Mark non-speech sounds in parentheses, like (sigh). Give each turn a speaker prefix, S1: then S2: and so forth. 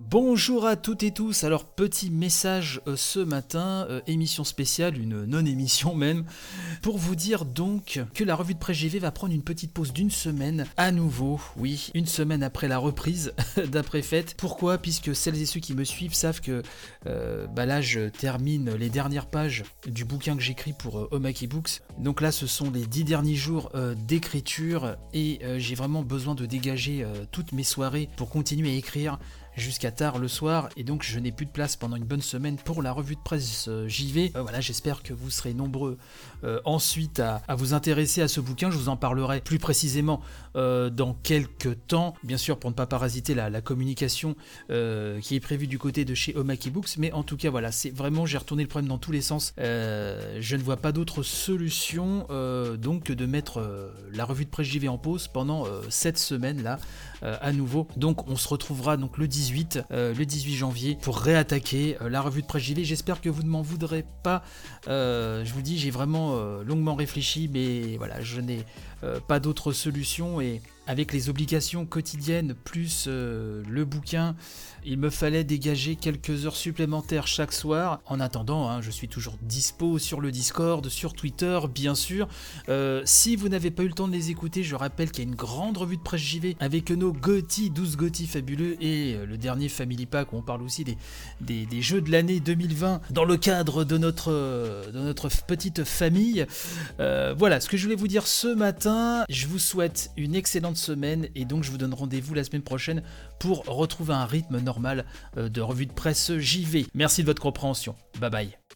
S1: Bonjour à toutes et tous, alors petit message euh, ce matin, euh, émission spéciale, une non-émission (laughs) même, pour vous dire donc que la revue de presse GV va prendre une petite pause d'une semaine à nouveau, oui, une semaine après la reprise (laughs) d'après fête. Pourquoi? Puisque celles et ceux qui me suivent savent que euh, bah là je termine les dernières pages du bouquin que j'écris pour Omaki Books. Donc là ce sont les dix derniers jours d'écriture et j'ai vraiment besoin de dégager toutes mes soirées pour continuer à écrire jusqu'à tard le soir et donc je n'ai plus de place pendant une bonne semaine pour la revue de presse euh, vais. Euh, voilà, j'espère que vous serez nombreux euh, ensuite à, vous intéresser à ce bouquin. Je vous en parlerai plus précisément dans quelques temps, bien sûr pour ne pas parasiter la, communication qui est prévue du côté de chez Omaki Books, mais en tout cas voilà, c'est vraiment j'ai retourné le problème dans tous les sens. je ne vois pas d'autre solution donc que de mettre la revue de presse JV en pause pendant cette semaine là à nouveau. Donc on se retrouvera donc le 18 euh, le 18 janvier, pour réattaquer euh, la revue de presse JV. J'espère que vous ne m'en voudrez pas. Euh, je vous dis, j'ai vraiment longuement réfléchi, mais voilà, je n'ai pas d'autre solution et avec les obligations quotidiennes plus euh, le bouquin, il me fallait dégager quelques heures supplémentaires chaque soir. En attendant, hein, je suis toujours dispo sur le Discord, sur Twitter, bien sûr. Euh, si vous n'avez pas eu le temps de les écouter, je rappelle qu'il y a une grande revue de presse JV avec nos GOTY, 12 GOTY fabuleux et euh, le dernier Family Pack où on parle aussi des, des, jeux de l'année 2020 dans le cadre de notre, de notre petite famille. voilà ce que je voulais vous dire ce matin. Je vous souhaite une excellente semaine et donc je vous donne rendez-vous la semaine prochaine pour retrouver un rythme normal euh, de revue de presse JV. Merci de votre compréhension. Bye bye.